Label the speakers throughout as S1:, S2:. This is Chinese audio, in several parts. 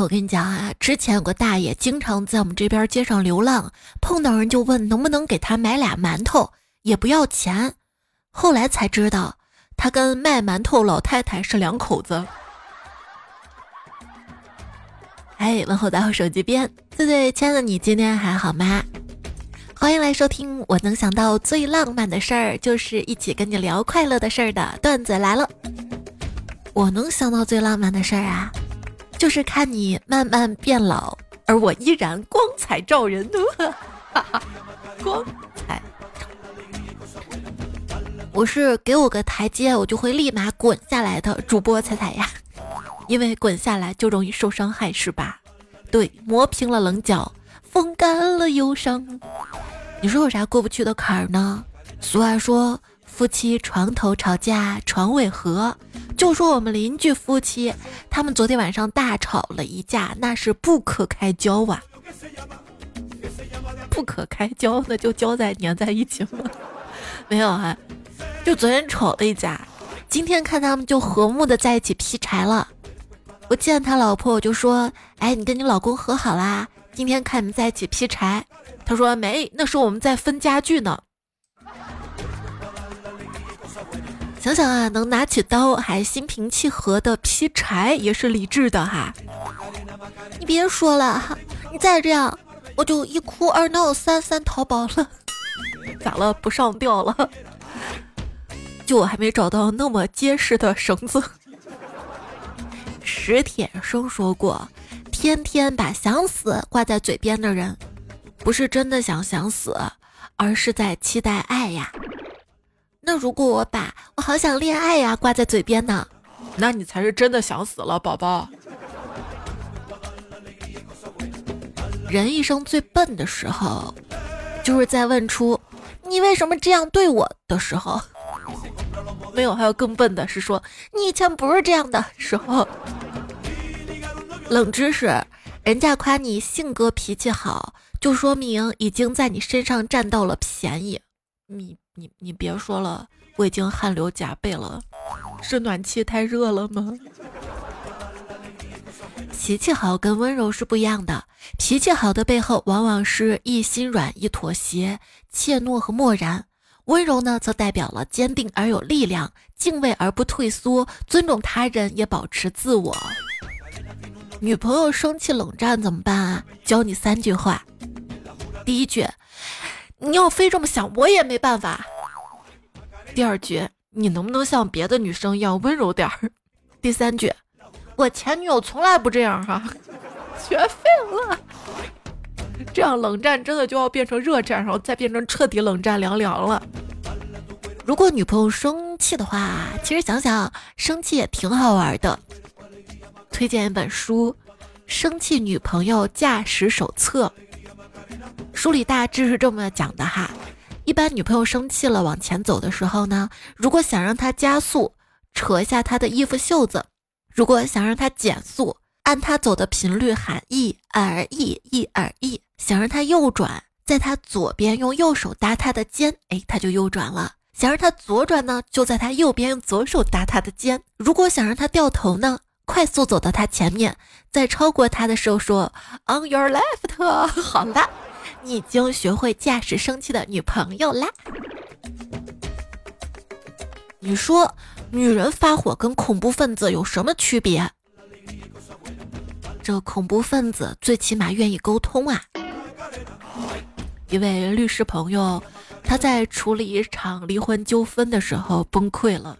S1: 我跟你讲啊，之前有个大爷经常在我们这边街上流浪，碰到人就问能不能给他买俩馒头，也不要钱。后来才知道，他跟卖馒头老太太是两口子。哎，问候在我手机边，对对，亲爱的你今天还好吗？欢迎来收听我能想到最浪漫的事儿，就是一起跟你聊快乐的事儿的段子来了。我能想到最浪漫的事儿啊。就是看你慢慢变老，而我依然光彩照人。哈 哈光彩，我是给我个台阶，我就会立马滚下来的主播彩彩呀，因为滚下来就容易受伤害，是吧？对，磨平了棱角，风干了忧伤。你说有啥过不去的坎儿呢？俗话说。夫妻床头吵架床尾和，就说我们邻居夫妻，他们昨天晚上大吵了一架，那是不可开交啊！不可开交，那就交在粘在一起吗？没有啊，就昨天吵了一架，今天看他们就和睦的在一起劈柴了。我见他老婆，我就说：“哎，你跟你老公和好啦？今天看你们在一起劈柴。”他说：“没，那是我们在分家具呢。”想想啊，能拿起刀还心平气和的劈柴，也是理智的哈。你别说了哈，你再这样，我就一哭二闹三三淘宝了。咋了？不上吊了？就我还没找到那么结实的绳子。史铁生说过，天天把想死挂在嘴边的人，不是真的想想死，而是在期待爱呀。那如果我把我好想恋爱呀挂在嘴边呢？那你才是真的想死了，宝宝。人一生最笨的时候，就是在问出“你为什么这样对我”的时候。没有，还有更笨的是说“你以前不是这样的时候”。冷知识：人家夸你性格脾气好，就说明已经在你身上占到了便宜。你。你你别说了，我已经汗流浃背了，是暖气太热了吗？脾气好跟温柔是不一样的，脾气好的背后往往是一心软、一妥协、怯懦和漠然；温柔呢，则代表了坚定而有力量、敬畏而不退缩、尊重他人也保持自我。女朋友生气冷战怎么办啊？教你三句话，第一句。你要非这么想，我也没办法。第二句，你能不能像别的女生一样温柔点儿？第三句，我前女友从来不这样哈，学废了。这样冷战真的就要变成热战，然后再变成彻底冷战凉凉了。如果女朋友生气的话，其实想想生气也挺好玩的。推荐一本书，《生气女朋友驾驶手册》。书里大致是这么讲的哈，一般女朋友生气了往前走的时候呢，如果想让她加速，扯一下她的衣服袖子；如果想让她减速，按她走的频率喊一耳一一耳一；想让她右转，在她左边用右手搭她的肩，哎，她就右转了；想让她左转呢，就在她右边用左手搭她的肩。如果想让她掉头呢，快速走到他前面，在超过他的时候说 On your left，好了。你已经学会驾驶生气的女朋友啦。你说，女人发火跟恐怖分子有什么区别？这恐怖分子最起码愿意沟通啊。一位律师朋友，他在处理一场离婚纠纷的时候崩溃了。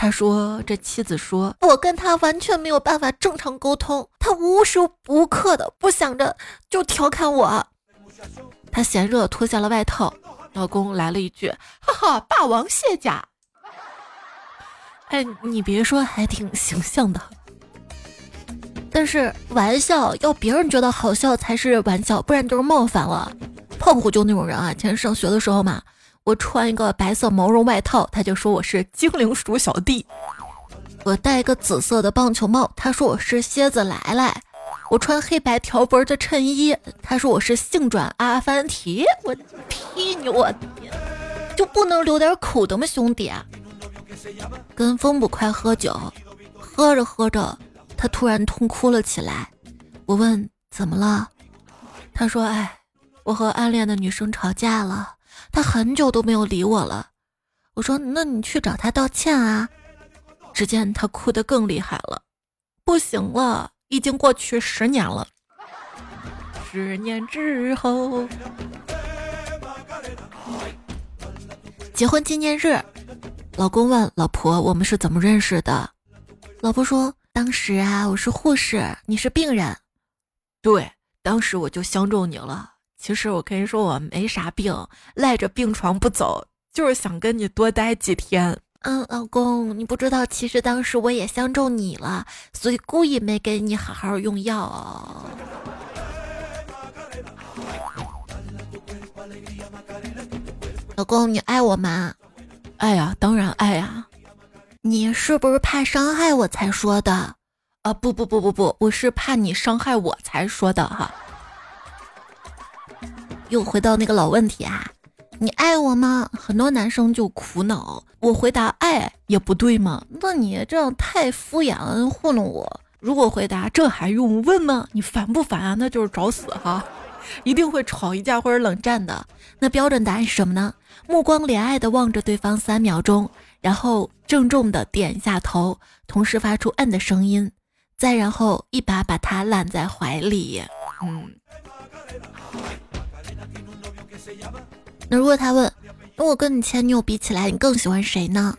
S1: 他说：“这妻子说，我跟他完全没有办法正常沟通，他无时无刻的不想着就调侃我。”他嫌热，脱下了外套。老公来了一句：“哈哈，霸王卸甲。”哎，你别说，还挺形象的。但是玩笑要别人觉得好笑才是玩笑，不然就是冒犯了。胖虎就那种人啊。以前上学的时候嘛，我穿一个白色毛绒外套，他就说我是精灵鼠小弟；我戴一个紫色的棒球帽，他说我是蝎子来来。我穿黑白条纹的衬衣，他说我是性转阿凡提，我踢你我，就不能留点口德吗，兄弟？跟风不快喝酒，喝着喝着，他突然痛哭了起来，我问怎么了，他说：“哎，我和暗恋的女生吵架了，他很久都没有理我了。”我说：“那你去找他道歉啊。”只见他哭得更厉害了，不行了，已经过去十年了。十年之后，结婚纪念日，老公问老婆：“我们是怎么认识的？”老婆说：“当时啊，我是护士，你是病人。”对，当时我就相中你了。其实我跟你说，我没啥病，赖着病床不走，就是想跟你多待几天。嗯，老公，你不知道，其实当时我也相中你了，所以故意没给你好好用药。老公，你爱我吗？爱呀，当然爱呀。你是不是怕伤害我才说的？啊，不不不不不，我是怕你伤害我才说的哈。又回到那个老问题啊，你爱我吗？很多男生就苦恼，我回答爱也不对吗？那你这样太敷衍糊弄我。如果回答这还用问吗？你烦不烦啊？那就是找死哈，一定会吵一架或者冷战的。那标准答案是什么呢？目光怜爱的望着对方三秒钟，然后郑重的点一下头，同时发出嗯的声音。再然后一把把他揽在怀里，嗯。那如果他问，那我跟你前女友比起来，你更喜欢谁呢？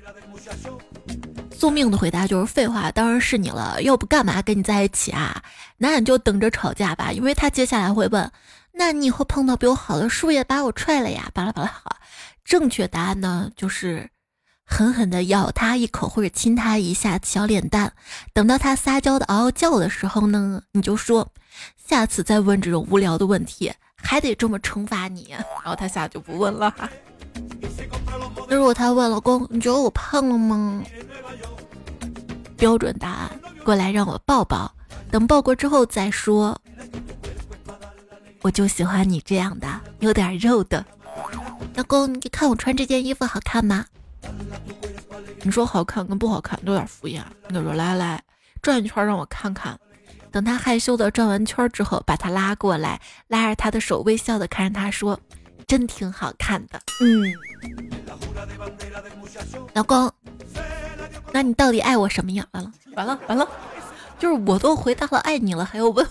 S1: 宿命的回答就是废话，当然是你了，要不干嘛跟你在一起啊？那你就等着吵架吧，因为他接下来会问，那你以后碰到比我好的，是不是也把我踹了呀？巴拉巴拉，正确答案呢就是。狠狠地咬他一口，或者亲他一下小脸蛋。等到他撒娇的嗷嗷叫的时候呢，你就说：“下次再问这种无聊的问题，还得这么惩罚你。”然后他下就不问了。那如果他问老公：“你觉得我胖了吗？”标准答案：过来让我抱抱。等抱过之后再说。我就喜欢你这样的，有点肉的。老公，你看我穿这件衣服好看吗？你说好看跟不好看都有点敷衍。你说来来转一圈让我看看。等他害羞的转完圈之后，把他拉过来，拉着他的手，微笑的看着他说：“真挺好看的。”嗯，老公，那你到底爱我什么样？完了完了完了，就是我都回答了爱你了，还要问？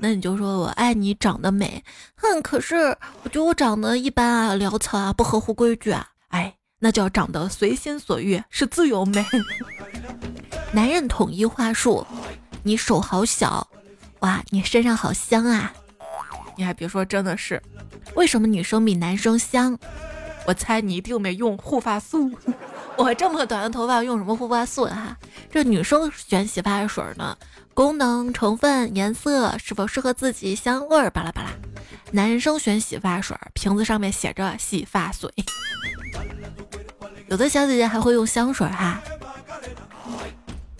S1: 那你就说我爱你长得美，哼，可是我觉得我长得一般啊，潦草啊，不合乎规矩啊。哎，那叫长得随心所欲，是自由美。男人统一话术，你手好小，哇，你身上好香啊。你还别说，真的是，为什么女生比男生香？我猜你一定没用护发素。我这么短的头发用什么护发素啊？这女生选洗发水呢？功能、成分、颜色是否适合自己、香味儿巴拉巴拉。男生选洗发水，瓶子上面写着洗发水。有的小姐姐还会用香水哈。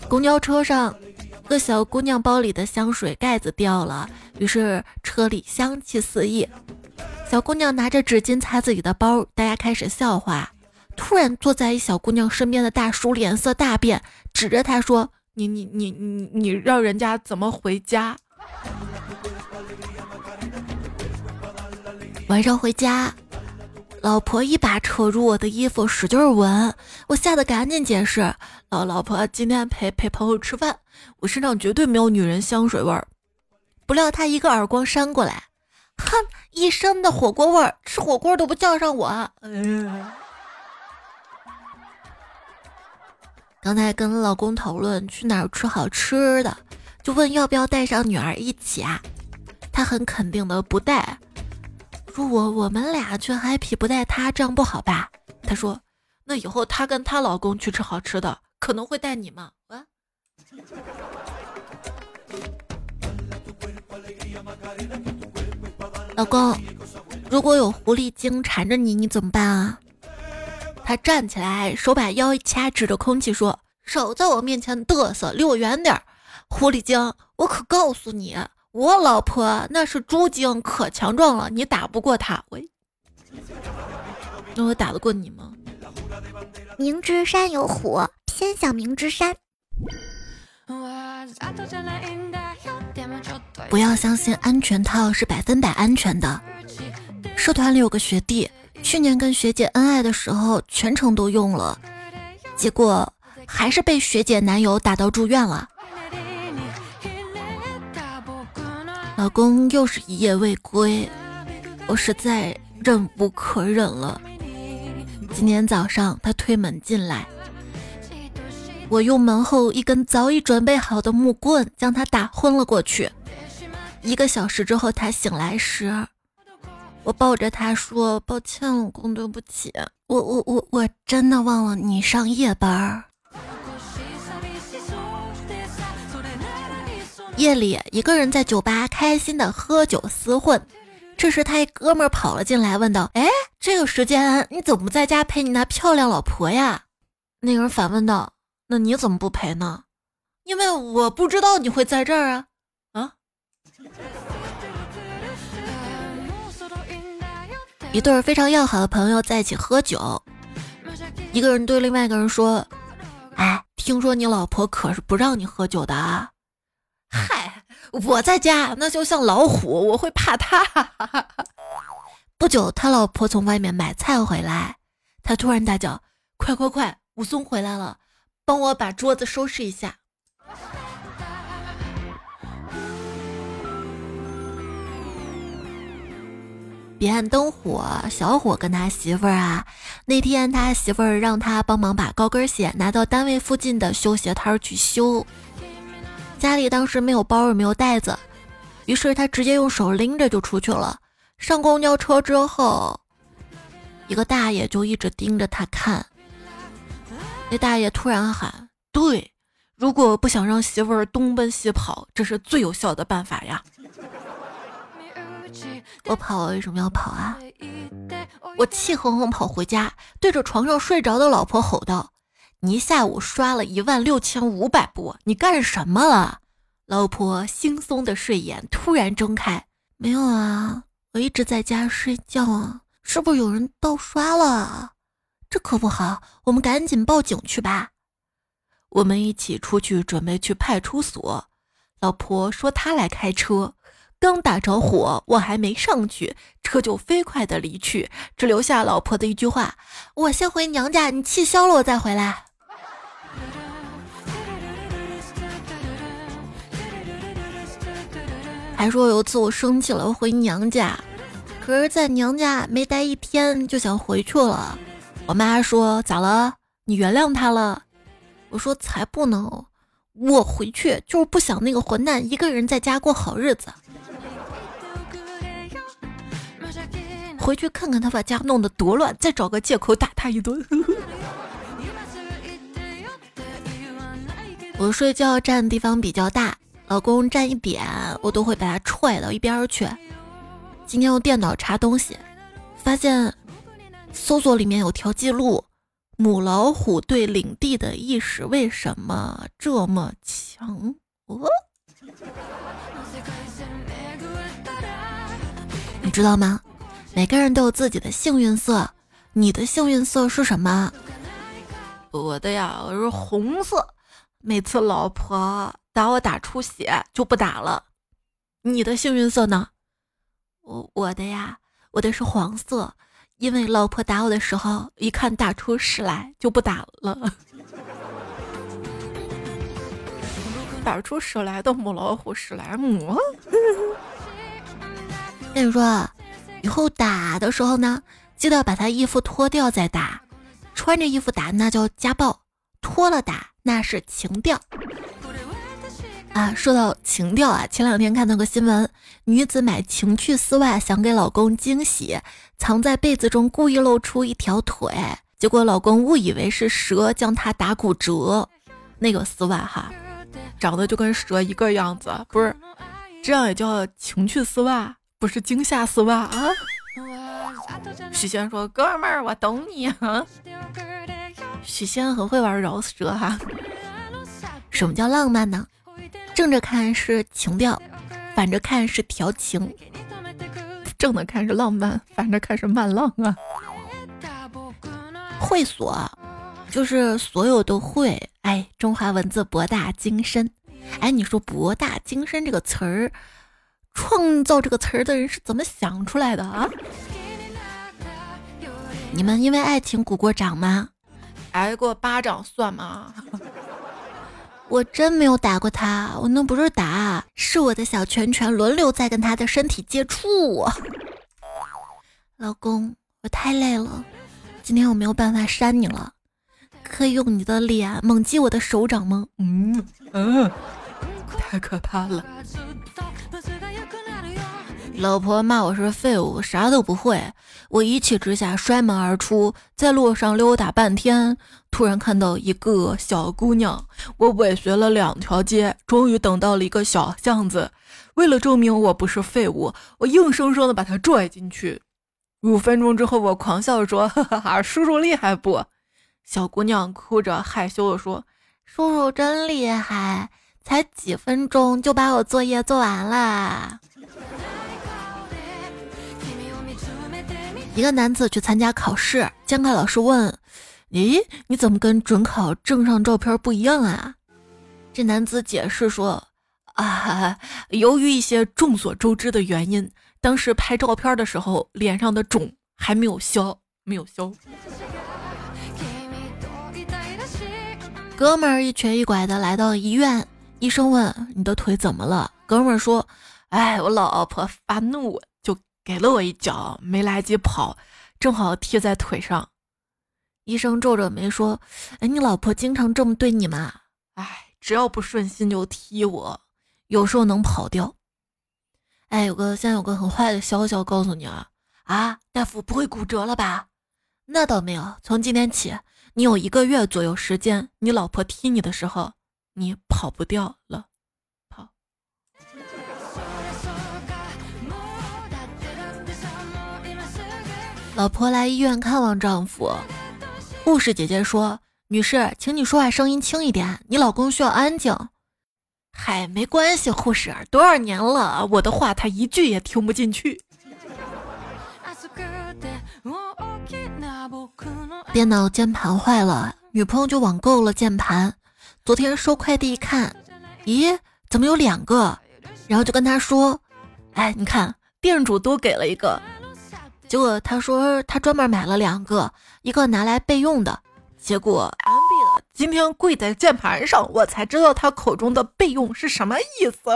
S1: 公交车上，一个小姑娘包里的香水盖子掉了，于是车里香气四溢。小姑娘拿着纸巾擦自己的包，大家开始笑话。突然，坐在一小姑娘身边的大叔脸色大变，指着她说。你你你你你让人家怎么回家？晚上回家，老婆一把扯住我的衣服，使劲闻，我吓得赶紧解释：老老婆今天陪陪朋友吃饭，我身上绝对没有女人香水味儿。不料他一个耳光扇过来，哼，一身的火锅味儿，吃火锅都不叫上我。刚才跟老公讨论去哪儿吃好吃的，就问要不要带上女儿一起啊？他很肯定的不带，说我我们俩去 happy 不带他，这样不好吧？他说那以后他跟她老公去吃好吃的，可能会带你吗？啊？老公，如果有狐狸精缠着你，你怎么办啊？他站起来，手把腰一掐，指着空气说：“少在我面前嘚瑟，离我远点儿！狐狸精，我可告诉你，我老婆那是猪精，可强壮了，你打不过她。喂，那我打得过你吗？”
S2: 明知山有虎，偏向明知山。
S1: 不要相信安全套是百分百安全的。社团里有个学弟，去年跟学姐恩爱的时候全程都用了，结果还是被学姐男友打到住院了。老公又是一夜未归，我实在忍无可忍了。今天早上他推门进来，我用门后一根早已准备好的木棍将他打昏了过去。一个小时之后他醒来时，我抱着他说：“抱歉，老公，对不起，我我我我真的忘了你上夜班。”夜里，一个人在酒吧开心的喝酒厮混。这时，他一哥们儿跑了进来，问道：“哎，这个时间你怎么不在家陪你那漂亮老婆呀？”那个人反问道：“那你怎么不陪呢？”“因为我不知道你会在这儿啊。”啊！一对非常要好的朋友在一起喝酒，一个人对另外一个人说：“哎，听说你老婆可是不让你喝酒的啊？”我在家那就像老虎，我会怕他。不久，他老婆从外面买菜回来，他突然大叫：“快快快，武松回来了，帮我把桌子收拾一下。”彼岸灯火，小伙跟他媳妇儿啊，那天他媳妇儿让他帮忙把高跟鞋拿到单位附近的修鞋摊去修。家里当时没有包也没有袋子，于是他直接用手拎着就出去了。上公交车之后，一个大爷就一直盯着他看。那大爷突然喊：“对，如果不想让媳妇儿东奔西跑，这是最有效的办法呀！”我跑为什么要跑啊？我气哼哼跑回家，对着床上睡着的老婆吼道。你一下午刷了一万六千五百步，你干什么了？老婆惺忪的睡眼突然睁开，没有啊，我一直在家睡觉啊，是不是有人盗刷了？这可不好，我们赶紧报警去吧。我们一起出去，准备去派出所。老婆说她来开车，刚打着火，我还没上去，车就飞快的离去，只留下老婆的一句话：“我先回娘家，你气消了我再回来。”还说有一次我生气了回娘家，可是在娘家没待一天就想回去了。我妈说咋了？你原谅他了？我说才不能，我回去就是不想那个混蛋一个人在家过好日子。回去看看他把家弄得多乱，再找个借口打他一顿。我睡觉占的地方比较大。老公站一点，我都会把他踹到一边去。今天用电脑查东西，发现搜索里面有条记录：母老虎对领地的意识为什么这么强？哦，你知道吗？每个人都有自己的幸运色，你的幸运色是什么？我的呀，我是红色。每次老婆。打我打出血就不打了，你的幸运色呢？我我的呀，我的是黄色，因为老婆打我的时候一看打出屎来就不打了。打出屎来的母老虎史莱姆。跟你说，以后打的时候呢，记得把他衣服脱掉再打，穿着衣服打那叫家暴，脱了打那是情调。啊，说到情调啊，前两天看到个新闻，女子买情趣丝袜想给老公惊喜，藏在被子中故意露出一条腿，结果老公误以为是蛇将她打骨折。那个丝袜哈，长得就跟蛇一个样子，不是？这样也叫情趣丝袜，不是惊吓丝袜啊？许仙说：“哥们儿，我懂你啊。”许仙很会玩饶舌哈。什么叫浪漫呢？正着看是情调，反着看是调情。正的看是浪漫，反着看是慢浪啊。会所就是所有都会。哎，中华文字博大精深。哎，你说博大精深这个词儿，创造这个词儿的人是怎么想出来的啊？你们因为爱情鼓过掌吗？
S3: 挨过巴掌算吗？
S1: 我真没有打过他，我那不是打，是我的小拳拳轮流在跟他的身体接触。老公，我太累了，今天我没有办法扇你了，可以用你的脸猛击我的手掌吗？
S3: 嗯嗯，太可怕了。
S1: 老婆骂我是废物，啥都不会。我一气之下摔门而出，在路上溜达半天，突然看到一个小姑娘。我尾随了两条街，终于等到了一个小巷子。为了证明我不是废物，我硬生生的把她拽进去。五分钟之后，我狂笑着说：“哈哈哈，叔叔厉害不？”小姑娘哭着害羞的说：“叔叔真厉害，才几分钟就把我作业做完了。”一个男子去参加考试，监考老师问：“咦，你怎么跟准考证上照片不一样啊？”这男子解释说：“啊，由于一些众所周知的原因，当时拍照片的时候脸上的肿还没有消，没有消。”哥们儿一瘸一拐的来到医院，医生问：“你的腿怎么了？”哥们儿说：“哎，我老婆发怒。”给了我一脚，没来及跑，正好踢在腿上。医生皱着眉说：“哎，你老婆经常这么对你吗？哎，只要不顺心就踢我，有时候能跑掉。哎，有个现在有个很坏的消息要告诉你啊！啊，大夫不会骨折了吧？那倒没有，从今天起，你有一个月左右时间，你老婆踢你的时候，你跑不掉了。”老婆来医院看望丈夫，护士姐姐说：“女士，请你说话声音轻一点，你老公需要安静。”嗨，没关系，护士，多少年了，我的话他一句也听不进去。电脑键盘坏了，女朋友就网购了键盘。昨天收快递一看，咦，怎么有两个？然后就跟他说：“哎，你看，店主多给了一个。”结果他说他专门买了两个，一个拿来备用的。结果安闭了。今天跪在键盘上，我才知道他口中的备用是什么意思。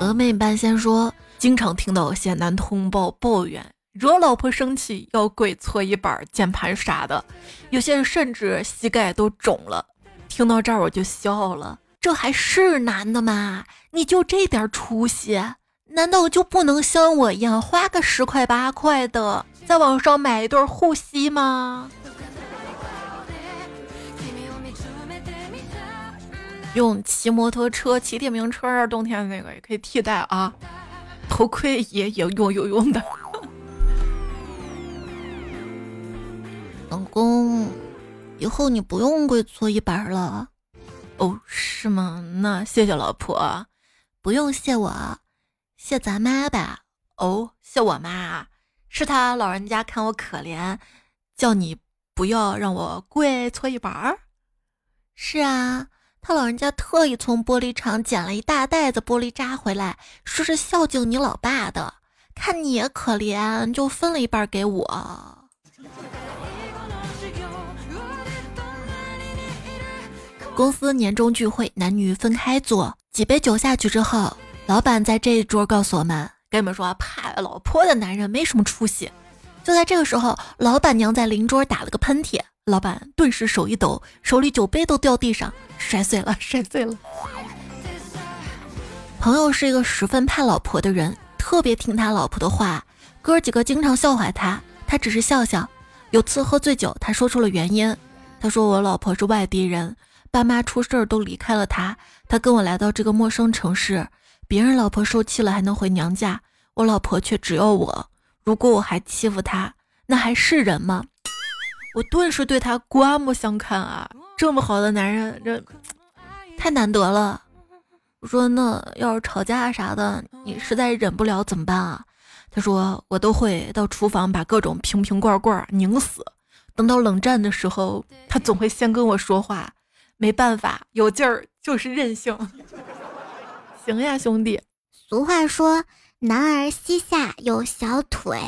S1: 峨眉半仙说，经常听到些男同胞抱怨，惹老婆生气要跪搓衣板、键盘啥的，有些人甚至膝盖都肿了。听到这儿我就笑了。这还是男的吗？你就这点出息，难道就不能像我一样花个十块八块的，在网上买一对护膝吗？用骑摩托车、骑电瓶车，冬天那个也可以替代啊。头盔也有用有用的。老公，以后你不用跪搓衣板了。哦，是吗？那谢谢老婆，不用谢我，谢咱妈吧。哦，谢我妈，是她老人家看我可怜，叫你不要让我跪搓衣板儿。是啊，他老人家特意从玻璃厂捡了一大袋子玻璃渣回来，说是孝敬你老爸的，看你也可怜，就分了一半给我。公司年终聚会，男女分开坐。几杯酒下去之后，老板在这一桌告诉我们：“跟你们说，怕老婆的男人没什么出息。”就在这个时候，老板娘在邻桌打了个喷嚏，老板顿时手一抖，手里酒杯都掉地上，摔碎了，摔碎了。朋友是一个十分怕老婆的人，特别听他老婆的话，哥几个经常笑话他，他只是笑笑。有次喝醉酒，他说出了原因，他说：“我老婆是外地人。”爸妈出事儿都离开了他，他跟我来到这个陌生城市。别人老婆受气了还能回娘家，我老婆却只要我。如果我还欺负她，那还是人吗？我顿时对他刮目相看啊！这么好的男人，这太难得了。我说那要是吵架啥的，你实在忍不了怎么办啊？他说我都会到厨房把各种瓶瓶罐罐拧死。等到冷战的时候，他总会先跟我说话。
S3: 没办法，有劲儿就是任性。行呀，兄弟。
S2: 俗话说，男儿膝下有小腿。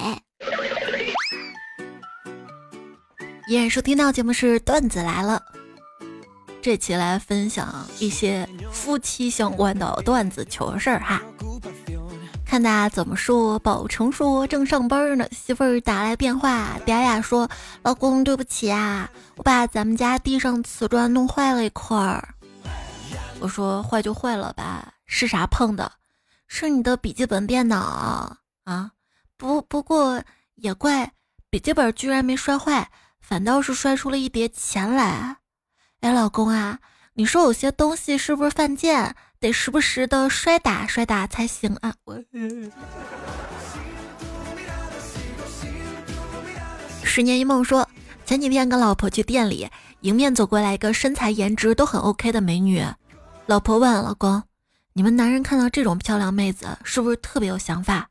S1: 依然收听到节目是段子来了，这期来分享一些夫妻相关的段子糗事儿哈。看大家怎么说。宝成说正上班呢，媳妇儿打来电话，嗲嗲说：“老公，对不起啊，我把咱们家地上瓷砖弄坏了一块儿。”我说：“坏就坏了吧，是啥碰的？是你的笔记本电脑啊？不不过也怪，笔记本居然没摔坏，反倒是摔出了一叠钱来。哎，老公啊，你说有些东西是不是犯贱？”得时不时的摔打摔打才行啊！我 十年一梦说，前几天跟老婆去店里，迎面走过来一个身材颜值都很 OK 的美女。老婆问老公：“你们男人看到这种漂亮妹子，是不是特别有想法？”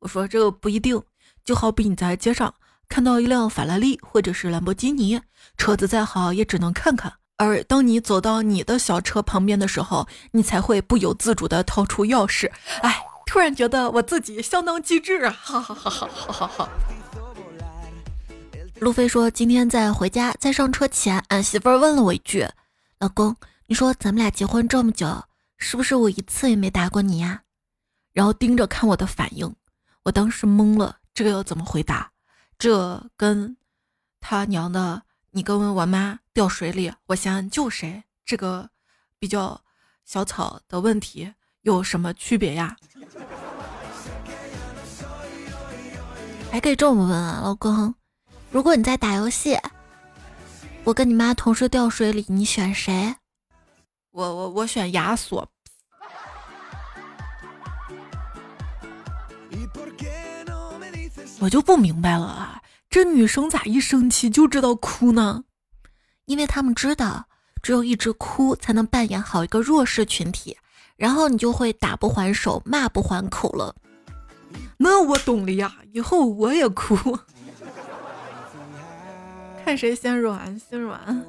S1: 我说：“这个不一定，就好比你在街上看到一辆法拉利或者是兰博基尼，车子再好也只能看看。”而当你走到你的小车旁边的时候，你才会不由自主的掏出钥匙。哎，突然觉得我自己相当机智啊！哈哈哈哈哈哈！路飞说，今天在回家，在上车前，俺媳妇儿问了我一句：“老公，你说咱们俩结婚这么久，是不是我一次也没打过你呀？”然后盯着看我的反应，我当时懵了，这个要怎么回答？这跟他娘的。你跟我妈掉水里，我想救谁？这个比较小草的问题有什么区别呀？还可以这么问啊，老公，如果你在打游戏，我跟你妈同时掉水里，你选谁？我我我选亚索。我就不明白了啊。这女生咋一生气就知道哭呢？因为他们知道，只有一直哭才能扮演好一个弱势群体，然后你就会打不还手，骂不还口了。那我懂了呀，以后我也哭，看谁先软心软。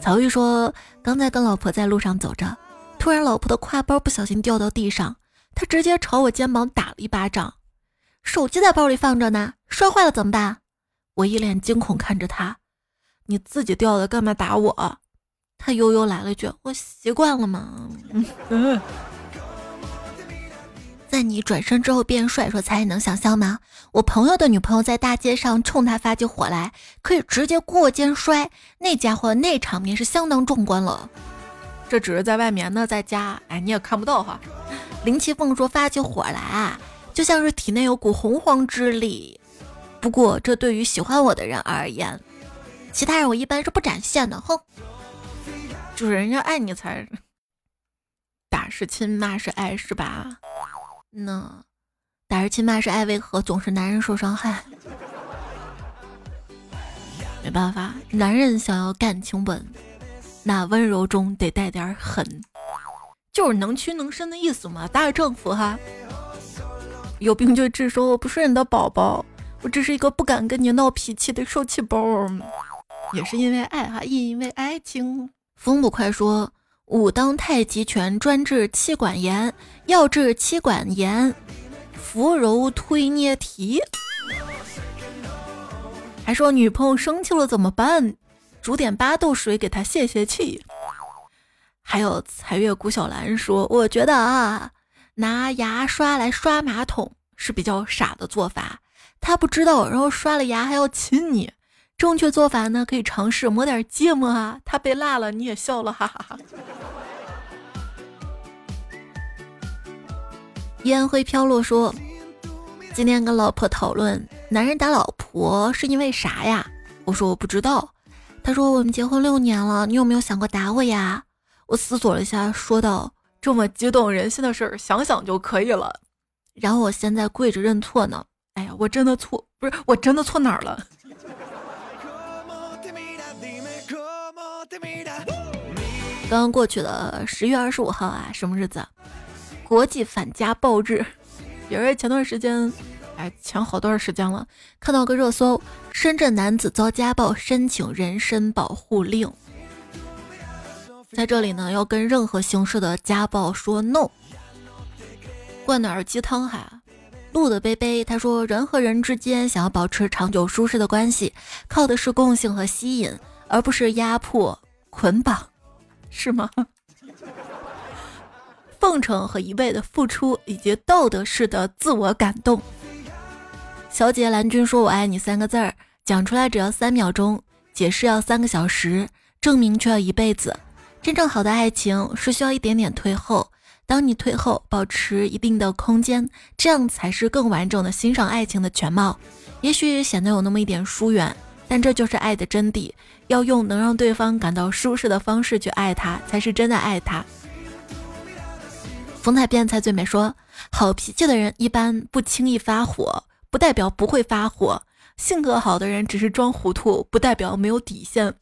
S1: 曹玉说，刚才跟老婆在路上走着，突然老婆的挎包不小心掉到地上，他直接朝我肩膀打了一巴掌。手机在包里放着呢，摔坏了怎么办？我一脸惊恐看着他，你自己掉的，干嘛打我？他悠悠来了句：“我习惯了嘛。”嗯在你转身之后变帅，说猜你能想象吗？我朋友的女朋友在大街上冲他发起火来，可以直接过肩摔，那家伙那场面是相当壮观了。这只是在外面呢，在家，哎，你也看不到哈。林奇凤说发起火来啊。就像是体内有股洪荒之力，不过这对于喜欢我的人而言，其他人我一般是不展现的。哼，就是人家爱你才打是亲，骂是爱，是吧？那打是亲，骂是爱，为何总是男人受伤害？没办法，男人想要感情稳，那温柔中得带点狠，就是能屈能伸的意思嘛，大丈夫哈。有病就治，说我不是你的宝宝，我只是一个不敢跟你闹脾气的受气包。也是因为爱哈，因为爱情。风不快说，武当太极拳专治气管炎，要治气管炎，扶柔推捏提。还说女朋友生气了怎么办？煮点巴豆水给她泄泄气。还有彩月古小兰说，我觉得啊。拿牙刷来刷马桶是比较傻的做法，他不知道，然后刷了牙还要亲你。正确做法呢，可以尝试抹点芥末啊。他被辣了，你也笑了，哈哈哈。烟灰飘落说，今天跟老婆讨论，男人打老婆是因为啥呀？我说我不知道。他说我们结婚六年了，你有没有想过打我呀？我思索了一下，说道。这么激动人心的事儿，想想就可以了。然后我现在跪着认错呢。哎呀，我真的错，不是我真的错哪儿了？刚刚过去的十月二十五号啊，什么日子？国际反家暴日。也是前段时间，哎，前好段时间了，看到个热搜：深圳男子遭家暴，申请人身保护令。在这里呢，要跟任何形式的家暴说 no。灌点儿鸡汤哈。鹿的杯杯他说，人和人之间想要保持长久舒适的关系，靠的是共性和吸引，而不是压迫捆绑，是吗？奉承和一味的付出，以及道德式的自我感动。小姐蓝君说：“我爱你”三个字儿讲出来只要三秒钟，解释要三个小时，证明却要一辈子。真正好的爱情是需要一点点退后，当你退后，保持一定的空间，这样才是更完整的欣赏爱情的全貌。也许显得有那么一点疏远，但这就是爱的真谛。要用能让对方感到舒适的方式去爱他，才是真的爱他。冯彩变才最美说：“好脾气的人一般不轻易发火，不代表不会发火；性格好的人只是装糊涂，不代表没有底线。”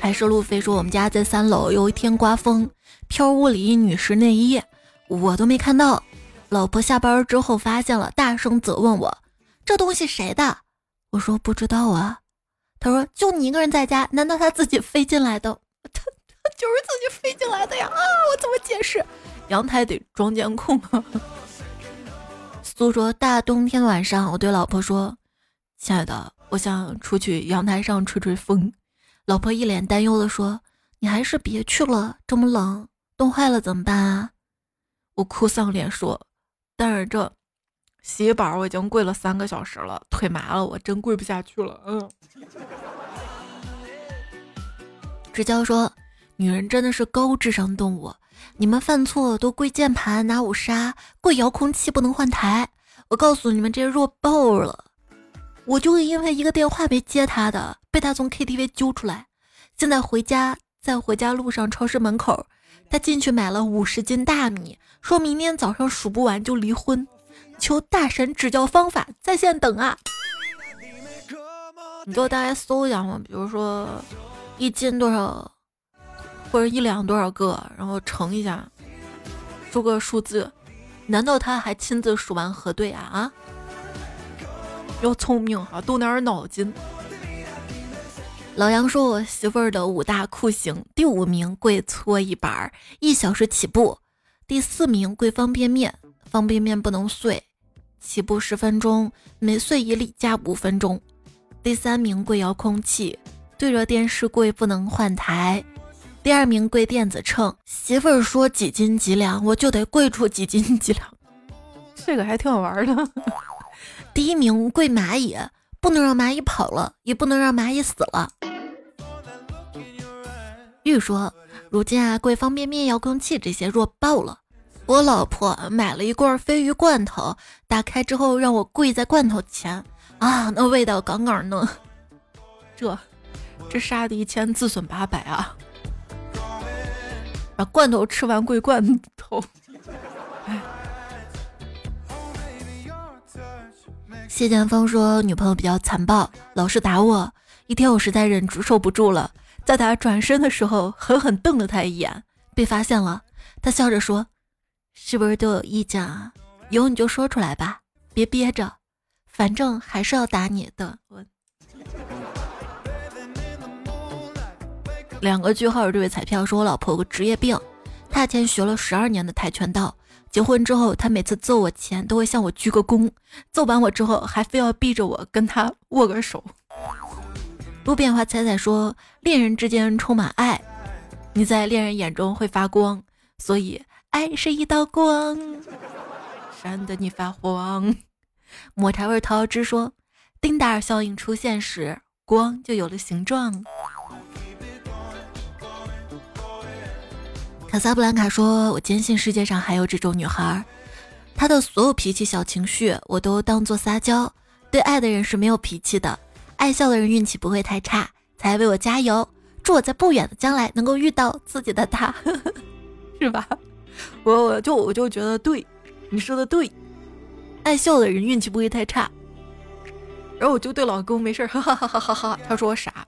S1: 还是路飞说：“我们家在三楼，有一天刮风，飘屋里一女士内衣，我都没看到。老婆下班之后发现了，大声责问我：这东西谁的？我说不知道啊。他说：就你一个人在家，难道他自己飞进来的？他他就是自己飞进来的呀！啊，我怎么解释？”阳台得装监控啊。苏说：“大冬天晚上，我对老婆说：‘亲爱的，我想出去阳台上吹吹风。’老婆一脸担忧的说：‘你还是别去了，这么冷，冻坏了怎么办啊？’我哭丧脸说：‘但是这洗衣板我已经跪了三个小时了，腿麻了，我真跪不下去了。’嗯。”直交说：“女人真的是高智商动物。”你们犯错都跪键盘拿五杀，跪遥控器不能换台。我告诉你们这些弱爆了，我就因为一个电话没接他的，被他从 KTV 揪出来。现在回家，在回家路上，超市门口，他进去买了五十斤大米，说明天早上数不完就离婚。求大神指教方法，在线等啊！你给我大概搜一下嘛，比如说一斤多少？或者一两多少个，然后乘一下，出个数字。难道他还亲自数完核对啊？啊，要聪明哈，动点脑筋。老杨说：“我媳妇儿的五大酷刑，第五名跪搓衣板，一小时起步；第四名跪方便面，方便面不能碎，起步十分钟，每碎一粒加五分钟；第三名跪遥控器，对着电视跪不能换台。”第二名跪电子秤，媳妇儿说几斤几两，我就得跪出几斤几两，这个还挺好玩的。第一名跪蚂蚁，不能让蚂蚁跑了，也不能让蚂蚁死了。玉说，如今啊，跪方便面、遥控器这些弱爆了。我老婆买了一罐鲱鱼罐头，打开之后让我跪在罐头前，啊，那味道杠杠的。这，这杀敌一千，自损八百啊！把罐头吃完跪罐头。哎谢剑锋说女朋友比较残暴，老是打我。一天我实在忍住受不住了，在他转身的时候狠狠瞪了他一眼，被发现了。他笑着说：“是不是都有意见啊？有你就说出来吧，别憋着，反正还是要打你的。”我。两个句号，这位彩票说：“我老婆有个职业病，她以前学了十二年的跆拳道，结婚之后，他每次揍我前都会向我鞠个躬，揍完我之后还非要逼着我跟他握个手。”路变花彩彩说：“恋人之间充满爱，你在恋人眼中会发光，所以爱是一道光，闪得你发慌。”抹茶味桃汁说：“丁达尔效应出现时，光就有了形状。”卡萨布兰卡说：“我坚信世界上还有这种女孩，她的所有脾气、小情绪，我都当做撒娇。对爱的人是没有脾气的，爱笑的人运气不会太差。才为我加油，祝我在不远的将来能够遇到自己的他，是吧？我我就我就觉得对，你说的对，爱笑的人运气不会太差。然后我就对老公没事，哈哈哈哈哈哈。他说我傻。”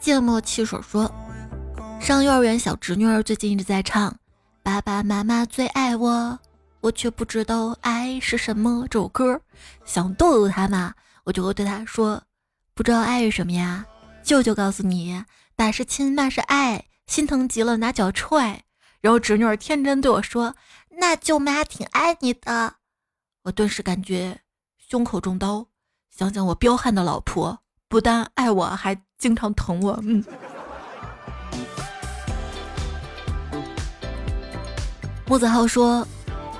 S1: 芥末汽水说：“上幼儿园小侄女儿最近一直在唱，爸爸妈妈最爱我，我却不知道爱是什么。这首歌想逗逗她嘛，我就会对她说：“不知道爱是什么呀？舅舅告诉你，打是亲，骂是爱，心疼极了拿脚踹。”然后侄女儿天真对我说：“那舅妈挺爱你的。”我顿时感觉胸口中刀。想想我彪悍的老婆，不但爱我，还经常疼我。嗯。木子浩说：“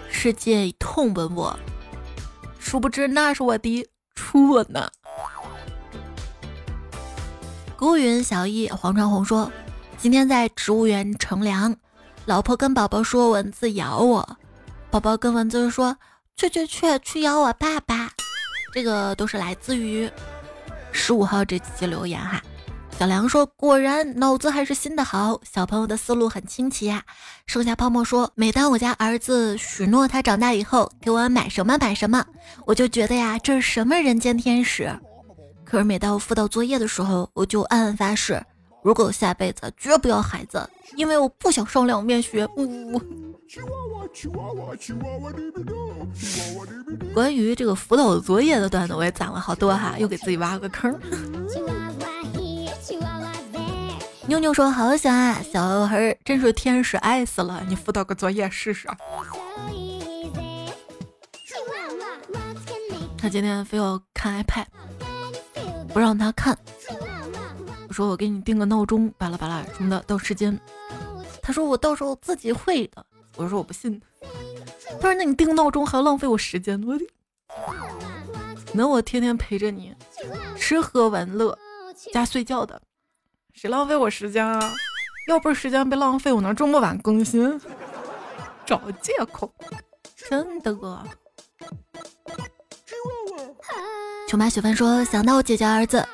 S1: 世界痛吻我，殊不知那是我的初吻呢。”孤云小易黄长红说：“今天在植物园乘凉，老婆跟宝宝说蚊子咬我，宝宝跟蚊子说：去去去，去咬我爸爸。”这个都是来自于十五号这期留言哈。小梁说：“果然脑子还是新的好，小朋友的思路很清奇呀。”剩下泡沫说：“每当我家儿子许诺他长大以后给我买什么买什么，我就觉得呀，这是什么人间天使。可是每当我辅导作业的时候，我就暗暗发誓，如果我下辈子绝不要孩子，因为我不想上两面学。”呜呜。关于这个辅导作业的段子，我也攒了好多哈，又给自己挖个坑。妞妞说：“好喜欢啊，小孩真是天使，爱死了！你辅导个作业试试。”他今天非要看 iPad，不让他看。我说：“我给你定个闹钟，巴拉巴拉什么的，到时间。”他说：“我到时候自己会的。”我说：“我不信。”他说：“那你定闹钟还要浪费我时间，我的，那我天天陪着你，吃喝玩乐加睡觉的。”谁浪费我时间啊？要不是时间被浪费，我能这么晚更新？找借口，真的。穷妈雪芬说：“想到我姐姐儿子，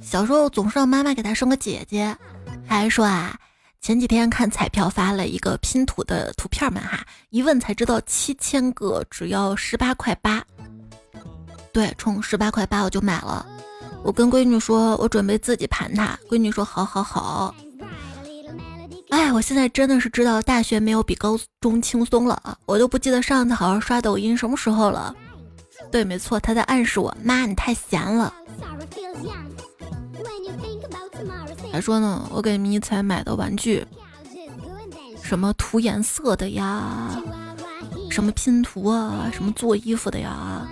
S1: 小时候总是让妈妈给他生个姐姐。”还说啊，前几天看彩票发了一个拼图的图片嘛哈，一问才知道七千个只要十八块八。对，充十八块八我就买了。我跟闺女说，我准备自己盘它。闺女说：“好好好。”哎，我现在真的是知道大学没有比高中轻松了啊。我都不记得上次好好刷抖音什么时候了。对，没错，他在暗示我，妈，你太闲了。还说呢，我给迷彩买的玩具，什么涂颜色的呀，什么拼图啊，什么做衣服的呀。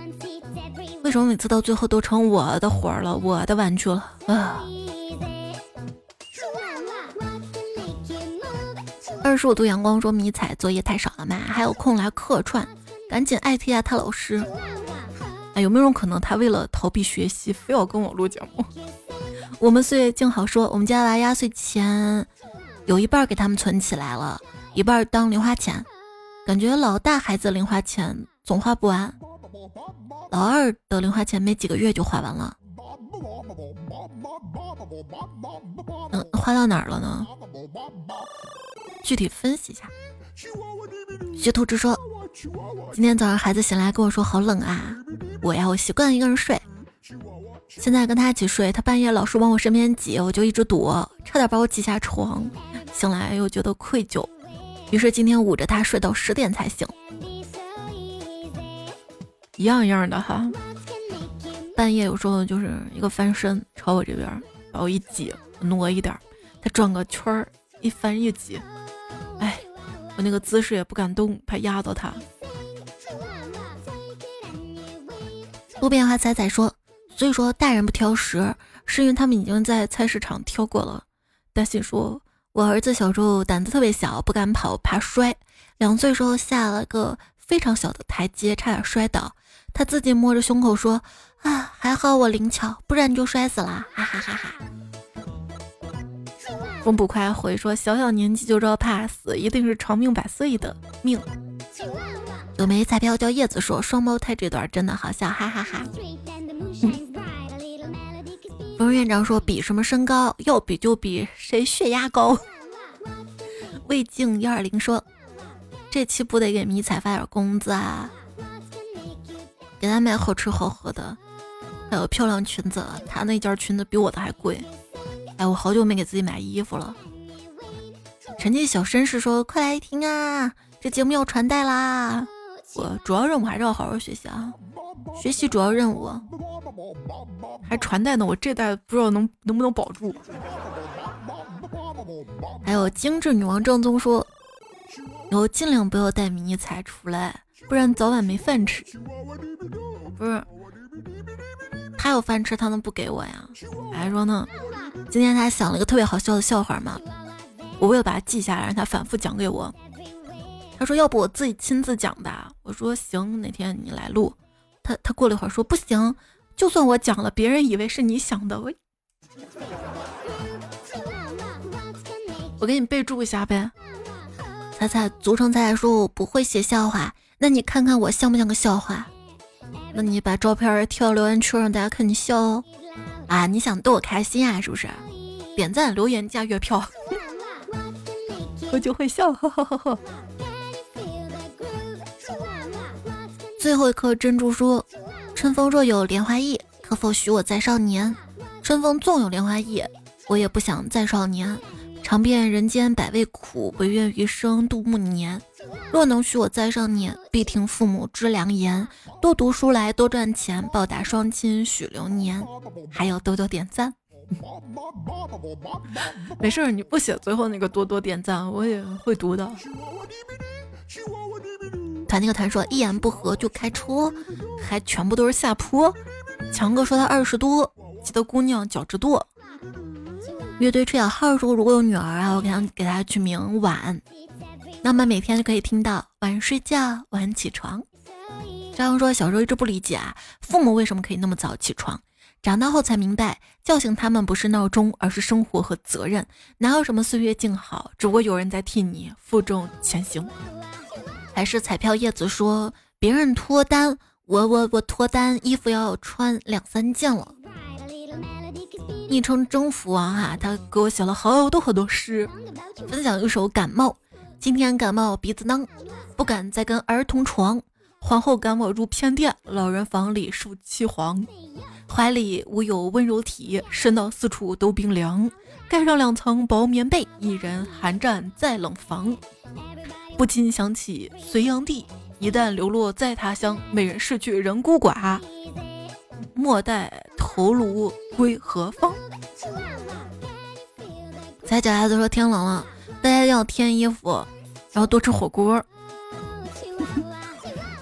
S1: 为什么每次到最后都成我的活儿了，我的玩具了啊？二十五度阳光说迷彩作业太少了嘛，还有空来客串，赶紧艾特一下他老师。哎，有没有种可能他为了逃避学习，非要跟我录节目？我们岁月静好说，我们家娃压岁钱有一半给他们存起来了，一半当零花钱，感觉老大孩子零花钱总花不完。老二的零花钱没几个月就花完了，嗯，花到哪儿了呢？具体分析一下。学徒直说，今天早上孩子醒来跟我说好冷啊，我呀我习惯一个人睡，现在跟他一起睡，他半夜老是往我身边挤，我就一直躲，差点把我挤下床，醒来又觉得愧疚，于是今天捂着他睡到十点才醒。一样一样的哈，半夜有时候就是一个翻身朝我这边，然后一挤，挪一点，他转个圈儿，一翻一挤，哎，我那个姿势也不敢动，怕压到他。路边花仔仔说，所以说大人不挑食，是因为他们已经在菜市场挑过了。大喜说，我儿子小时候胆子特别小，不敢跑，怕摔，两岁时候下了个非常小的台阶，差点摔倒。他自己摸着胸口说：“啊，还好我灵巧，不然你就摔死了。”哈哈哈哈。风不快回说：“小小年纪就知道怕死，一定是长命百岁的命。”有枚彩票叫叶子说：“双胞胎这段真的好笑，哈哈哈。”冯院长说：“比什么身高？要比就比谁血压高。”魏静幺二零说：“这期不得给迷彩发点工资啊？”给他买好吃好喝的，还有漂亮裙子。他那件裙子比我的还贵。哎，我好久没给自己买衣服了。沉浸小绅士说：“快来听啊，这节目要传代啦！”我主要任务还是要好好学习啊，学习主要任务。
S3: 还传代呢，我这代不知道能能不能保住。
S1: 还有精致女王正宗说，以后尽量不要带迷彩出来，不然早晚没饭吃。不是，他有饭吃，他能不给我呀？还说呢，今天他想了一个特别好笑的笑话嘛，我为了把它记下来，让他反复讲给我。他说要不我自己亲自讲吧。我说行，哪天你来录。他他过了一会儿说不行，就算我讲了，别人以为是你想的。喂，我给你备注一下呗。彩彩，足成彩彩说我不会写笑话，那你看看我像不像个笑话？那你把照片贴到留言区，让大家看你笑哦。啊，你想逗我开心啊，是不是？点赞、留言加月票，我就会笑，呵呵呵呵。最后一颗珍珠说：“春风若有莲花意，可否许我再少年？春风纵有莲花意，我也不想再少年。尝遍人间百味苦，唯愿余生度暮年。若能许我再上年，必听父母之良言，多读书来多赚钱，报答双亲许流年。还有多多点赞，
S3: 没事儿，你不写最后那个多多点赞，我也会读的。”
S1: 团那个团说一言不合就开车，还全部都是下坡。强哥说他二十多，记得姑娘脚趾多。乐队吹小号说如果有女儿啊，我想给她取名晚，那么每天就可以听到晚睡觉晚起床。张扬说小时候一直不理解啊，父母为什么可以那么早起床，长大后才明白叫醒他们不是闹钟，而是生活和责任。哪有什么岁月静好，只不过有人在替你负重前行。还是彩票叶子说别人脱单，我我我脱单，衣服要穿两三件了。昵称征服王哈，他给我写了好多好多诗，分享一首感冒。今天感冒鼻子囔，不敢再跟儿童床。皇后赶我入偏殿，老人房里树凄黄。怀里无有温柔体，身到四处都冰凉。盖上两层薄棉被，一人寒战在冷房。不禁想起隋炀帝，一旦流落在他乡，美人逝去人孤寡，莫待头颅归何方？在脚丫子说天冷了，大家要添衣服，然后多吃火锅。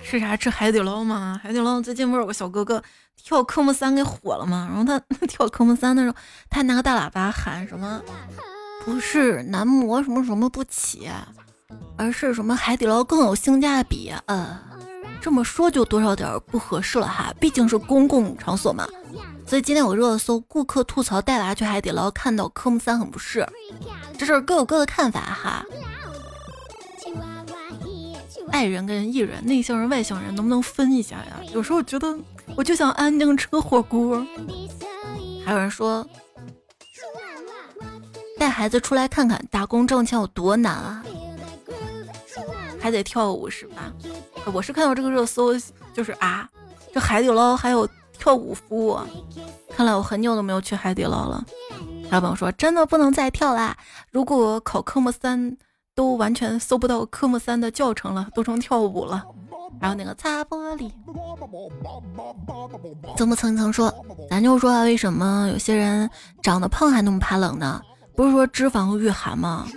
S1: 吃啥？吃海底捞吗？海底捞最近不是有个小哥哥跳科目三给火了吗？然后他 跳科目三的时候，他拿个大喇叭喊什么？不是男模什么什么不起。而是什么海底捞更有性价比？呃，这么说就多少点不合适了哈，毕竟是公共场所嘛。所以今天我热搜，顾客吐槽带娃去海底捞看到科目三很不适，这事儿各有各的看法哈。爱人跟艺人，内向人外向人能不能分一下呀？有时候觉得我就想安静吃个火锅。还有人说，带孩子出来看看打工挣钱有多难啊。还得跳舞是吧？我是看到这个热搜，就是啊，这海底捞还有跳舞服务，看来我很久都没有去海底捞了。老板说真的不能再跳啦，如果考科目三都完全搜不到科目三的教程了，都成跳舞了。然后那个擦玻璃，曾不曾曾说，咱就说为什么有些人长得胖还那么怕冷呢？不是说脂肪御寒吗？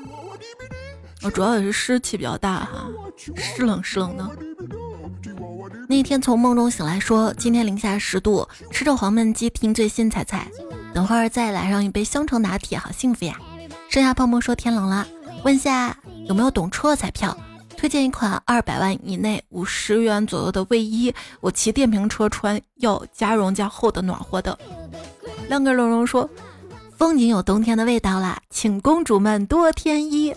S1: 我主要也是湿气比较大哈，湿冷湿冷的。那天从梦中醒来，说今天零下十度，吃着黄焖鸡听最新彩彩，等会儿再来上一杯香橙拿铁，好幸福呀。剩下泡沫说天冷了，问下有没有懂车的彩票，推荐一款二百万以内五十元左右的卫衣，我骑电瓶车穿要加绒加厚的暖和的。亮哥龙龙说，风景有冬天的味道啦，请公主们多添衣。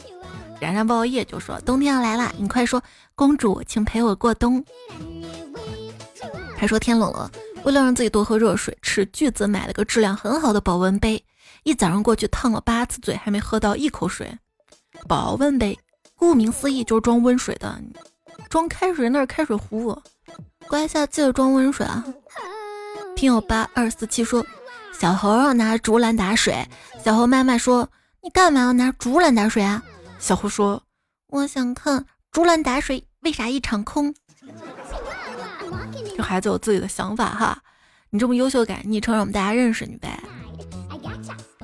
S1: 冉冉抱夜就说：“冬天要来了，你快说，公主，请陪我过冬。”还说天冷了，为了让自己多喝热水，斥巨资买了个质量很好的保温杯，一早上过去烫了八次嘴，还没喝到一口水。保温杯，顾名思义就是装温水的，装开水那是开水壶。乖下记得装温水啊。听友八二四七说：“小猴要拿竹篮打水。”小猴妈妈说：“你干嘛要拿竹篮打水啊？”小胡说：“我想看竹篮打水为啥一场空。”这孩子有自己的想法哈，你这么优秀，改昵称让我们大家认识你呗。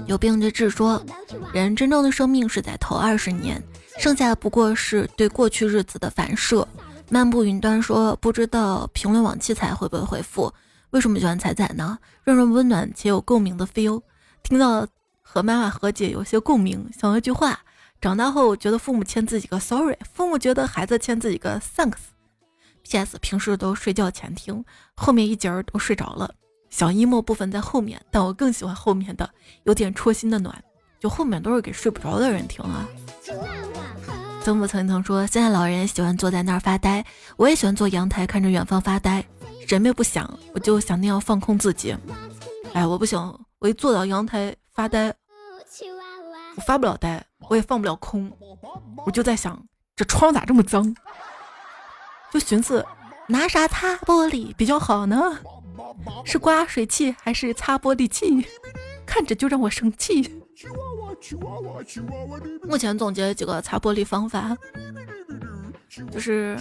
S1: 有病就治说，人真正的生命是在头二十年，剩下的不过是对过去日子的反射。漫步云端说，不知道评论网器材会不会回复？为什么喜欢彩彩呢？让人温暖且有共鸣的 feel。听到和妈妈和解有些共鸣，想了一句话：长大后觉得父母欠自己个 sorry，父母觉得孩子欠自己个 thanks。P.S. 平时都睡觉前听，后面一节儿都睡着了。小 emo 部分在后面，但我更喜欢后面的，有点戳心的暖。就后面都是给睡不着的人听啊。曾母曾曾说，现在老人喜欢坐在那儿发呆，我也喜欢坐阳台看着远方发呆，什么也不想，我就想那样放空自己。哎，我不行，我一坐到阳台发呆，我发不了呆，我也放不了空，我就在想，这窗咋这么脏？就寻思拿啥擦玻璃比较好呢？是刮水器还是擦玻璃器？看着就让我生气。目前总结几个擦玻璃方法，就是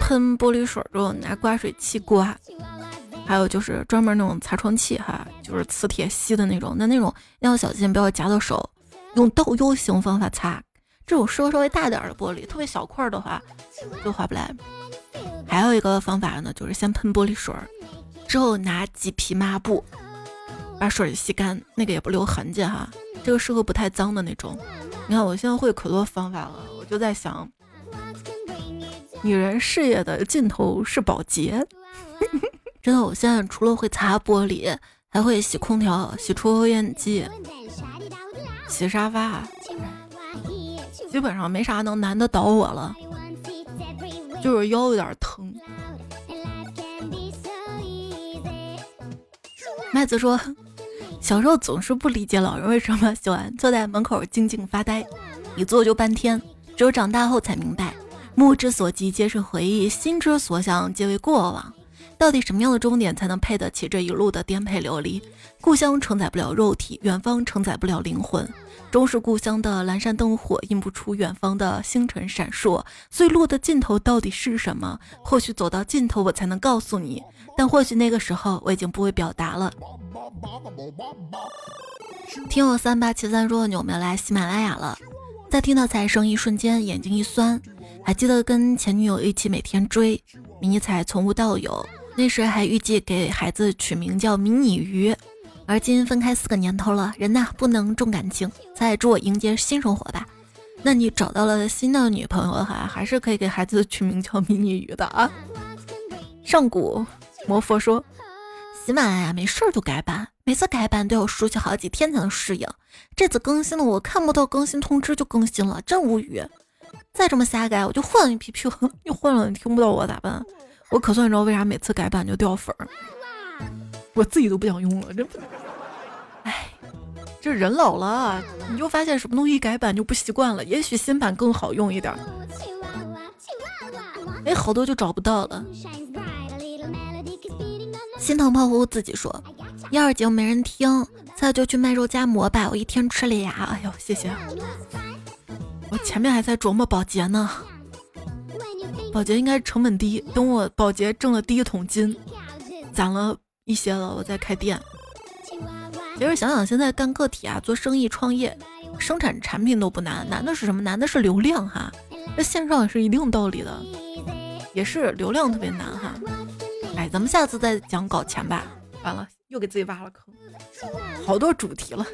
S1: 喷玻璃水之后拿刮水器刮，还有就是专门那种擦窗器哈，就是磁铁吸的那种，那那种要小心不要夹到手，用倒 U 型方法擦。这种适合稍微大点的玻璃，特别小块的话就划不来。还有一个方法呢，就是先喷玻璃水，之后拿几匹抹布把水吸干，那个也不留痕迹哈。这个适合不太脏的那种。你看我现在会可多方法了，我就在想，女人事业的尽头是保洁。真的，我现在除了会擦玻璃，还会洗空调、洗抽油烟机、洗沙发，基本上没啥能难得倒我了，就是腰有点疼。麦子说。小时候总是不理解老人为什么喜欢坐在门口静静发呆，一坐就半天。只有长大后才明白，目之所及皆是回忆，心之所想皆为过往。到底什么样的终点才能配得起这一路的颠沛流离？故乡承载不了肉体，远方承载不了灵魂。终是故乡的阑珊灯火映不出远方的星辰闪烁。所以路的尽头到底是什么？或许走到尽头我才能告诉你，但或许那个时候我已经不会表达了。听我三八七三说你有没有来喜马拉雅了？在听到彩声一瞬间，眼睛一酸。还记得跟前女友一起每天追迷彩，从无到有。那时还预计给孩子取名叫迷你鱼。而今分开四个年头了，人呐不能重感情。再祝我迎接新生活吧。那你找到了新的女朋友哈，还是可以给孩子取名叫迷你鱼的啊。上古魔佛说。喜马拉雅没事儿就改版，每次改版都要熟悉好几天才能适应。这次更新了，我看不到更新通知就更新了，真无语。再这么瞎改，我就换一批 Q，你换了你听不到我咋办？我可算知道为啥每次改版就掉粉儿，我自己都不想用了。这，哎，这人老了，你就发现什么东西改版就不习惯了。也许新版更好用一点。哎，好多就找不到了。心疼胖乎乎自己说：“一二节没人听，再就去卖肉夹馍吧。我一天吃俩。哎呦，谢谢。我前面还在琢磨保洁呢，保洁应该成本低。等我保洁挣了第一桶金，攒了一些了，我再开店。其实想想，现在干个体啊，做生意创业，生产产品都不难，难的是什么？难的是流量哈。那线上也是一定道理的，也是流量特别难哈。”哎，咱们下次再讲搞钱吧。完了，又给自己挖了坑，好多主题了。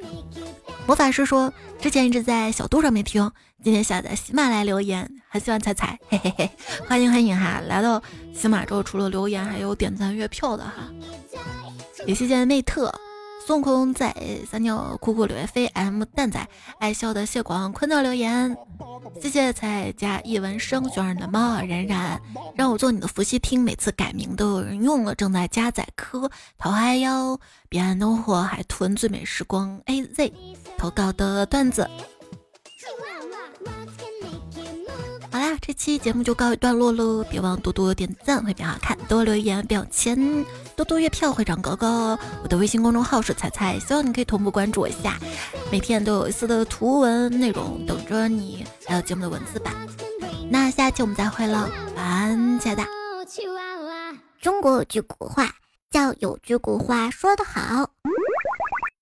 S1: 魔法师说，之前一直在小度上面听，今天下载喜马来留言，很喜欢彩彩，嘿嘿嘿，欢迎欢迎哈！来到喜马之后，除了留言，还有点赞月票的哈。也谢谢内特。孙悟空在撒尿酷酷柳叶飞 M 蛋仔爱笑的谢广坤的留言，谢谢彩加一文生熊二的猫冉冉，让我做你的伏羲听，每次改名都有人用了，正在加载科桃花妖彼岸灯火海豚最美时光 AZ 投稿的段子。好啦，这期节目就告一段落喽，别忘多多点赞会变好看，多留言变有钱，多多月票会长高高。我的微信公众号是彩彩，希望你可以同步关注我一下，每天都有一丝的图文内容等着你，还有节目的文字版。那下期我们再会了，晚安，亲爱的。
S2: 中国有句古话叫“有句古话说得好”，